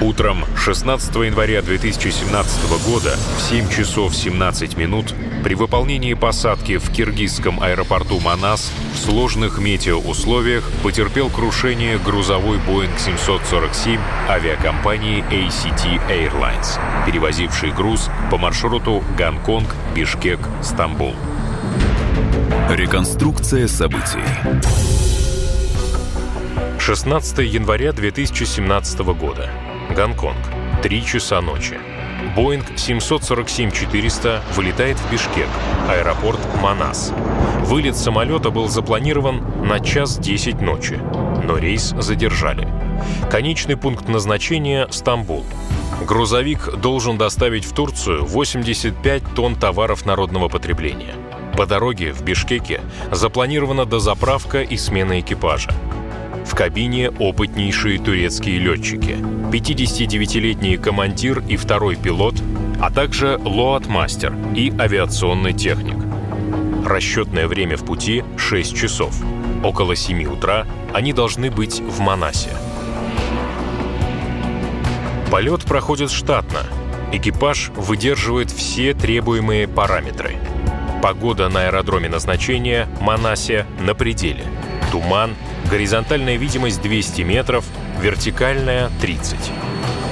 Утром 16 января 2017 года в 7 часов 17 минут при выполнении посадки в киргизском аэропорту Манас в сложных метеоусловиях потерпел крушение грузовой Boeing 747 авиакомпании ACT Airlines, перевозивший груз по маршруту Гонконг, Бишкек, Стамбул. Реконструкция событий. 16 января 2017 года. Гонконг. Три часа ночи. Боинг 747-400 вылетает в Бишкек, аэропорт Манас. Вылет самолета был запланирован на час 10 ночи, но рейс задержали. Конечный пункт назначения – Стамбул. Грузовик должен доставить в Турцию 85 тонн товаров народного потребления. По дороге в Бишкеке запланирована дозаправка и смена экипажа. В кабине опытнейшие турецкие летчики, 59-летний командир и второй пилот, а также лоат-мастер и авиационный техник. Расчетное время в пути — 6 часов. Около 7 утра они должны быть в Манасе. Полет проходит штатно. Экипаж выдерживает все требуемые параметры. Погода на аэродроме назначения Манасе на пределе. Туман, горизонтальная видимость 200 метров, вертикальная 30.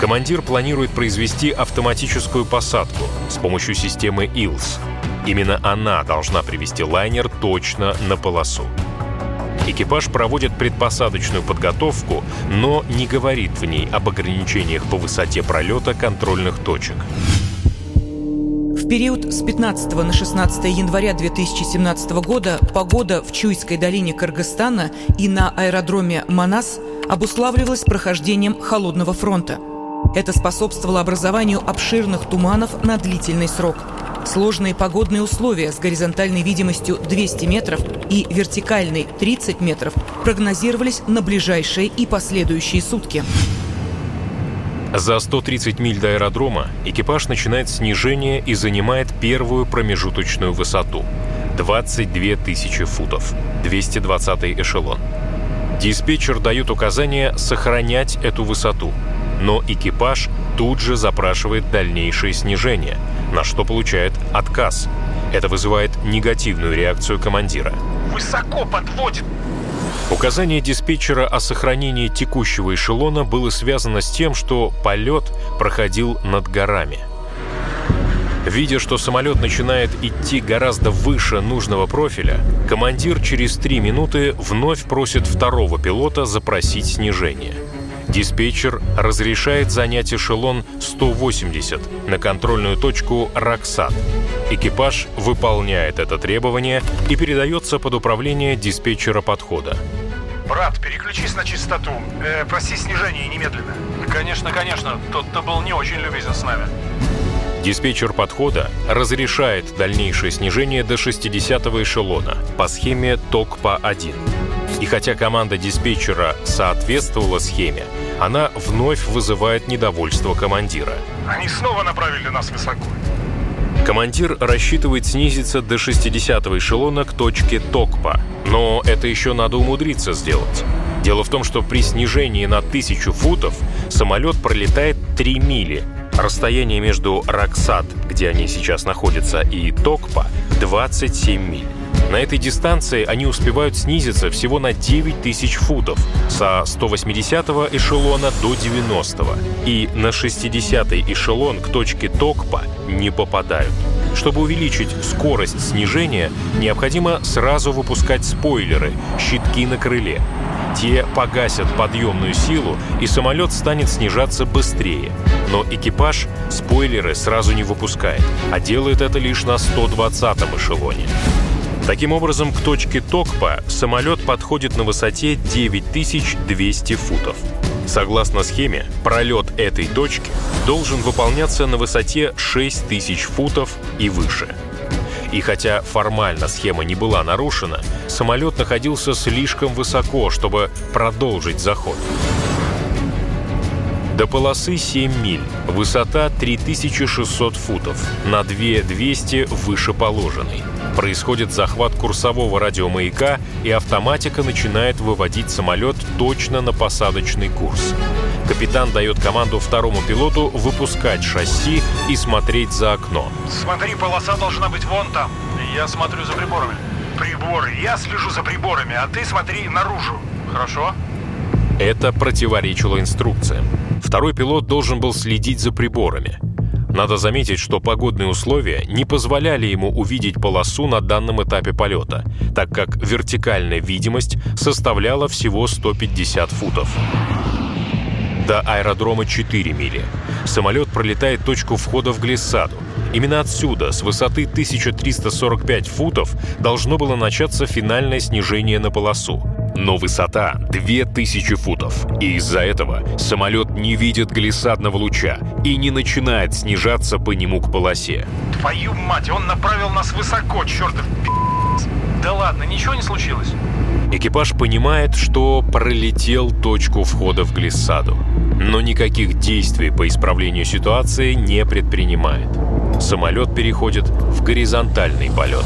Командир планирует произвести автоматическую посадку с помощью системы ILS. Именно она должна привести лайнер точно на полосу. Экипаж проводит предпосадочную подготовку, но не говорит в ней об ограничениях по высоте пролета контрольных точек. Период с 15 на 16 января 2017 года погода в Чуйской долине Кыргызстана и на аэродроме Манас обуславливалась прохождением холодного фронта. Это способствовало образованию обширных туманов на длительный срок. Сложные погодные условия с горизонтальной видимостью 200 метров и вертикальной 30 метров прогнозировались на ближайшие и последующие сутки. За 130 миль до аэродрома экипаж начинает снижение и занимает первую промежуточную высоту – 22 тысячи футов, 220 эшелон. Диспетчер дает указание сохранять эту высоту, но экипаж тут же запрашивает дальнейшее снижение, на что получает отказ. Это вызывает негативную реакцию командира. «Высоко подводит!» Указание диспетчера о сохранении текущего эшелона было связано с тем, что полет проходил над горами. Видя, что самолет начинает идти гораздо выше нужного профиля, командир через три минуты вновь просит второго пилота запросить снижение. Диспетчер разрешает занять эшелон 180 на контрольную точку «Роксат». Экипаж выполняет это требование и передается под управление диспетчера подхода. Брат, переключись на чистоту. Э, проси снижение немедленно. Конечно, конечно. Тот-то был не очень любезен с нами. Диспетчер подхода разрешает дальнейшее снижение до 60-го эшелона по схеме ТОКПА-1. И хотя команда диспетчера соответствовала схеме, она вновь вызывает недовольство командира. Они снова направили нас высоко. Командир рассчитывает снизиться до 60-го эшелона к точке ТОКПА, но это еще надо умудриться сделать. Дело в том, что при снижении на 1000 футов самолет пролетает 3 мили. Расстояние между Роксат, где они сейчас находятся, и Токпа — 27 миль. На этой дистанции они успевают снизиться всего на 9 тысяч футов со 180-го эшелона до 90-го. И на 60-й эшелон к точке Токпа не попадают. Чтобы увеличить скорость снижения, необходимо сразу выпускать спойлеры, щитки на крыле. Те погасят подъемную силу, и самолет станет снижаться быстрее. Но экипаж спойлеры сразу не выпускает, а делает это лишь на 120-м эшелоне. Таким образом, к точке Токпа самолет подходит на высоте 9200 футов. Согласно схеме, пролет этой точки должен выполняться на высоте 6000 футов и выше. И хотя формально схема не была нарушена, самолет находился слишком высоко, чтобы продолжить заход. До полосы 7 миль, высота 3600 футов, на 2200 выше положенной. Происходит захват курсового радиомаяка, и автоматика начинает выводить самолет точно на посадочный курс. Капитан дает команду второму пилоту выпускать шасси и смотреть за окно. Смотри, полоса должна быть вон там. Я смотрю за приборами. Приборы. Я слежу за приборами, а ты смотри наружу. Хорошо? Это противоречило инструкциям. Второй пилот должен был следить за приборами. Надо заметить, что погодные условия не позволяли ему увидеть полосу на данном этапе полета, так как вертикальная видимость составляла всего 150 футов. До аэродрома 4 мили. Самолет пролетает точку входа в глиссаду. Именно отсюда, с высоты 1345 футов, должно было начаться финальное снижение на полосу. Но высота 2000 футов, и из-за этого самолет не видит глиссадного луча и не начинает снижаться по нему к полосе. Твою мать, он направил нас высоко, чертов Да ладно, ничего не случилось? Экипаж понимает, что пролетел точку входа в глиссаду, но никаких действий по исправлению ситуации не предпринимает. Самолет переходит в горизонтальный полет.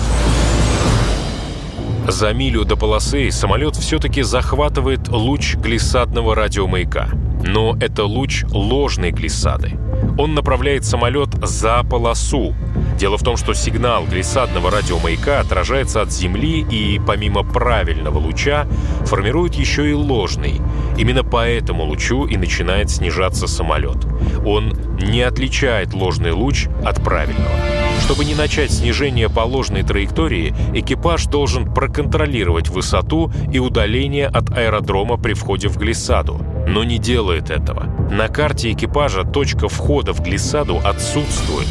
За милю до полосы самолет все-таки захватывает луч глиссадного радиомаяка. Но это луч ложной глиссады. Он направляет самолет за полосу. Дело в том, что сигнал глиссадного радиомаяка отражается от Земли и, помимо правильного луча, формирует еще и ложный. Именно по этому лучу и начинает снижаться самолет. Он не отличает ложный луч от правильного. Чтобы не начать снижение по ложной траектории, экипаж должен проконтролировать высоту и удаление от аэродрома при входе в глиссаду, но не делает этого. На карте экипажа точка входа в глиссаду отсутствует.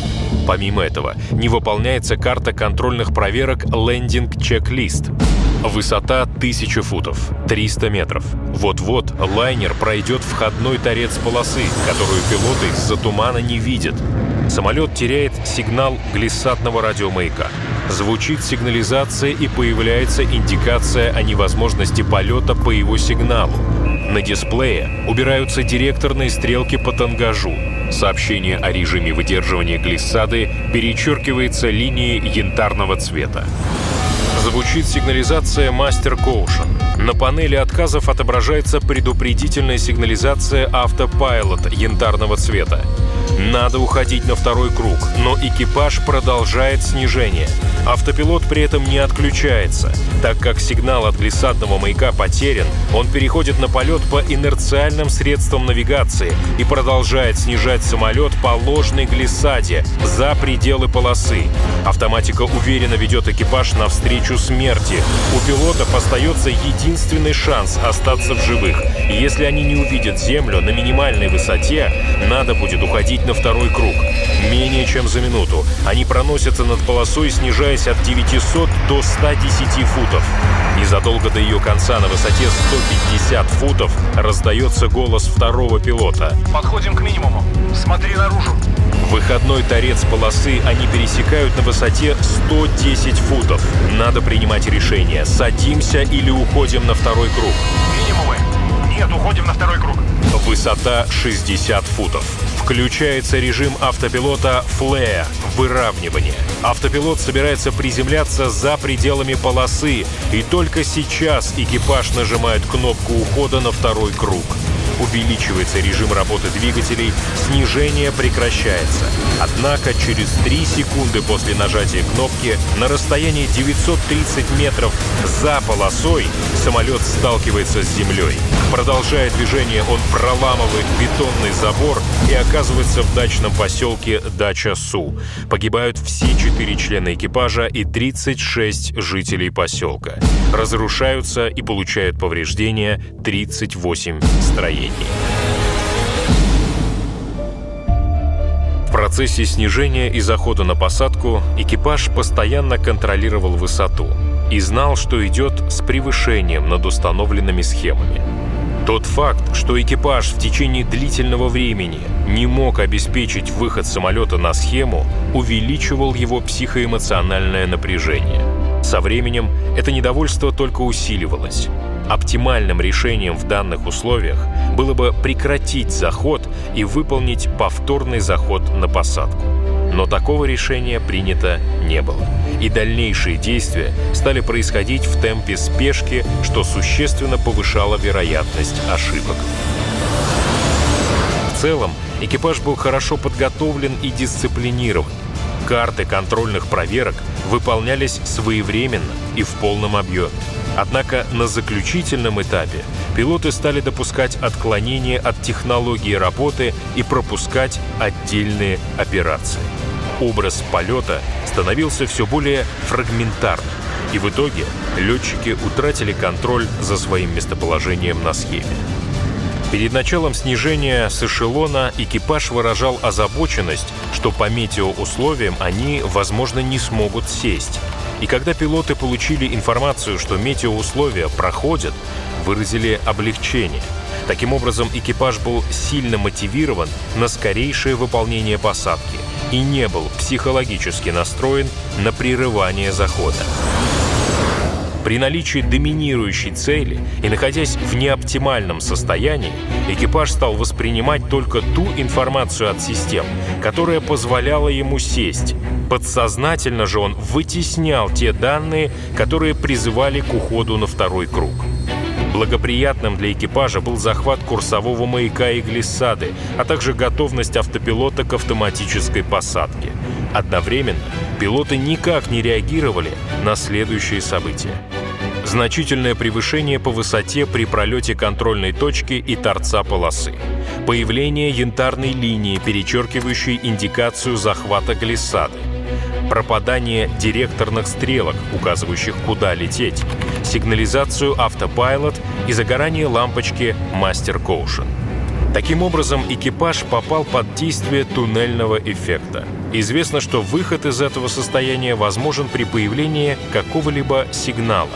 Помимо этого, не выполняется карта контрольных проверок «Лендинг-чек-лист». Высота 1000 футов, 300 метров. Вот-вот лайнер пройдет входной торец полосы, которую пилоты из-за тумана не видят. Самолет теряет сигнал глиссадного радиомаяка. Звучит сигнализация и появляется индикация о невозможности полета по его сигналу. На дисплее убираются директорные стрелки по тангажу. Сообщение о режиме выдерживания глиссады перечеркивается линией янтарного цвета. Звучит сигнализация Master Caution. На панели отказов отображается предупредительная сигнализация Autopilot янтарного цвета. Надо уходить на второй круг, но экипаж продолжает снижение. Автопилот при этом не отключается. Так как сигнал от глиссадного маяка потерян, он переходит на полет по инерциальным средствам навигации и продолжает снижать самолет по ложной глиссаде за пределы полосы. Автоматика уверенно ведет экипаж навстречу смерти. У пилотов остается единственный шанс остаться в живых. Если они не увидят Землю на минимальной высоте, надо будет уходить на второй круг. Менее чем за минуту. Они проносятся над полосой, снижаясь от 900 до 110 футов. Незадолго до ее конца на высоте 150 футов раздается голос второго пилота. Подходим к минимуму. Смотри наружу. Выходной торец полосы они пересекают на высоте 110 футов. Надо принимать решение, садимся или уходим на второй круг. Минимумы. Нет, уходим на второй круг. Высота 60 футов. Включается режим автопилота Flare – выравнивание. Автопилот собирается приземляться за пределами полосы, и только сейчас экипаж нажимает кнопку ухода на второй круг. Увеличивается режим работы двигателей, снижение прекращается. Однако через 3 секунды после нажатия кнопки на расстоянии 930 метров за полосой самолет сталкивается с землей. Продолжая движение, он проламывает бетонный забор и оказывается в дачном поселке Дача-Су. Погибают все четыре члена экипажа и 36 жителей поселка. Разрушаются и получают повреждения 38 строений. В процессе снижения и захода на посадку экипаж постоянно контролировал высоту и знал, что идет с превышением над установленными схемами. Тот факт, что экипаж в течение длительного времени не мог обеспечить выход самолета на схему, увеличивал его психоэмоциональное напряжение. Со временем это недовольство только усиливалось. Оптимальным решением в данных условиях было бы прекратить заход и выполнить повторный заход на посадку. Но такого решения принято не было. И дальнейшие действия стали происходить в темпе спешки, что существенно повышало вероятность ошибок. В целом, экипаж был хорошо подготовлен и дисциплинирован. Карты контрольных проверок выполнялись своевременно и в полном объеме. Однако на заключительном этапе пилоты стали допускать отклонения от технологии работы и пропускать отдельные операции. Образ полета становился все более фрагментарным, и в итоге летчики утратили контроль за своим местоположением на схеме. Перед началом снижения с эшелона экипаж выражал озабоченность, что по метеоусловиям они, возможно, не смогут сесть. И когда пилоты получили информацию, что метеоусловия проходят, выразили облегчение. Таким образом, экипаж был сильно мотивирован на скорейшее выполнение посадки и не был психологически настроен на прерывание захода. При наличии доминирующей цели и находясь в неоптимальном состоянии, экипаж стал воспринимать только ту информацию от систем, которая позволяла ему сесть. Подсознательно же он вытеснял те данные, которые призывали к уходу на второй круг. Благоприятным для экипажа был захват курсового маяка и глиссады, а также готовность автопилота к автоматической посадке. Одновременно пилоты никак не реагировали на следующие события. Значительное превышение по высоте при пролете контрольной точки и торца полосы. Появление янтарной линии, перечеркивающей индикацию захвата глиссады. Пропадание директорных стрелок, указывающих, куда лететь. Сигнализацию автопайлот и загорание лампочки Master Caution. Таким образом, экипаж попал под действие туннельного эффекта. Известно, что выход из этого состояния возможен при появлении какого-либо сигнала.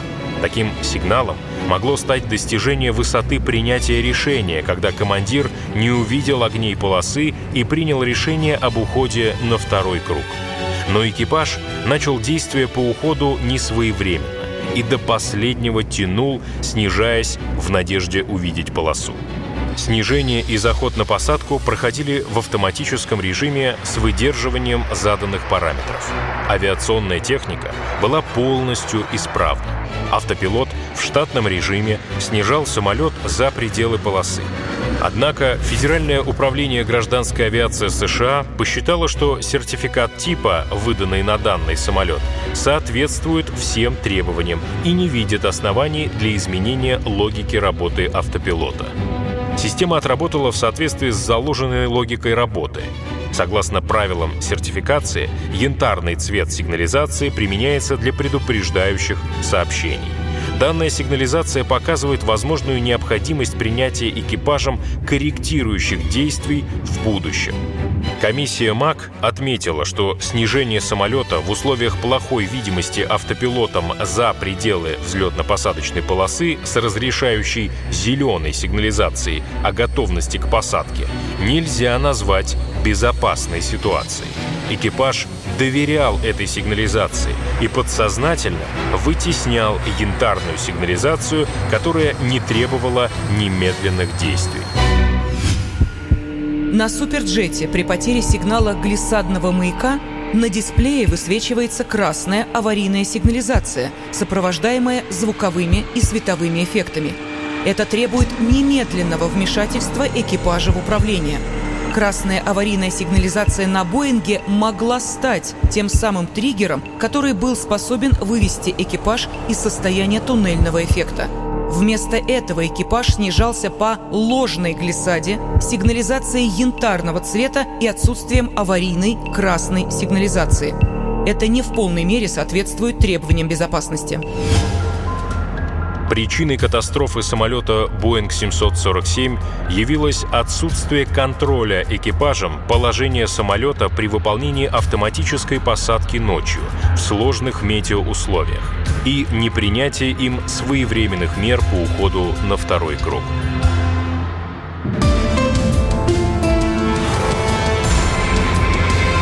Таким сигналом могло стать достижение высоты принятия решения, когда командир не увидел огней полосы и принял решение об уходе на второй круг. Но экипаж начал действие по уходу не своевременно и до последнего тянул, снижаясь в надежде увидеть полосу. Снижение и заход на посадку проходили в автоматическом режиме с выдерживанием заданных параметров. Авиационная техника была полностью исправна. Автопилот в штатном режиме снижал самолет за пределы полосы. Однако Федеральное управление гражданской авиации США посчитало, что сертификат типа, выданный на данный самолет, соответствует всем требованиям и не видит оснований для изменения логики работы автопилота. Система отработала в соответствии с заложенной логикой работы. Согласно правилам сертификации, янтарный цвет сигнализации применяется для предупреждающих сообщений. Данная сигнализация показывает возможную необходимость принятия экипажем корректирующих действий в будущем. Комиссия МАК отметила, что снижение самолета в условиях плохой видимости автопилотом за пределы взлетно-посадочной полосы с разрешающей зеленой сигнализацией о готовности к посадке нельзя назвать безопасной ситуацией. Экипаж доверял этой сигнализации и подсознательно вытеснял янтарную сигнализацию, которая не требовала немедленных действий. На суперджете при потере сигнала глиссадного маяка на дисплее высвечивается красная аварийная сигнализация, сопровождаемая звуковыми и световыми эффектами. Это требует немедленного вмешательства экипажа в управление – Красная аварийная сигнализация на Боинге могла стать тем самым триггером, который был способен вывести экипаж из состояния туннельного эффекта. Вместо этого экипаж снижался по ложной глиссаде, сигнализацией янтарного цвета и отсутствием аварийной красной сигнализации. Это не в полной мере соответствует требованиям безопасности. Причиной катастрофы самолета Boeing 747 явилось отсутствие контроля экипажем положения самолета при выполнении автоматической посадки ночью в сложных метеоусловиях и непринятие им своевременных мер по уходу на второй круг.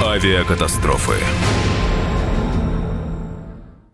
Авиакатастрофы.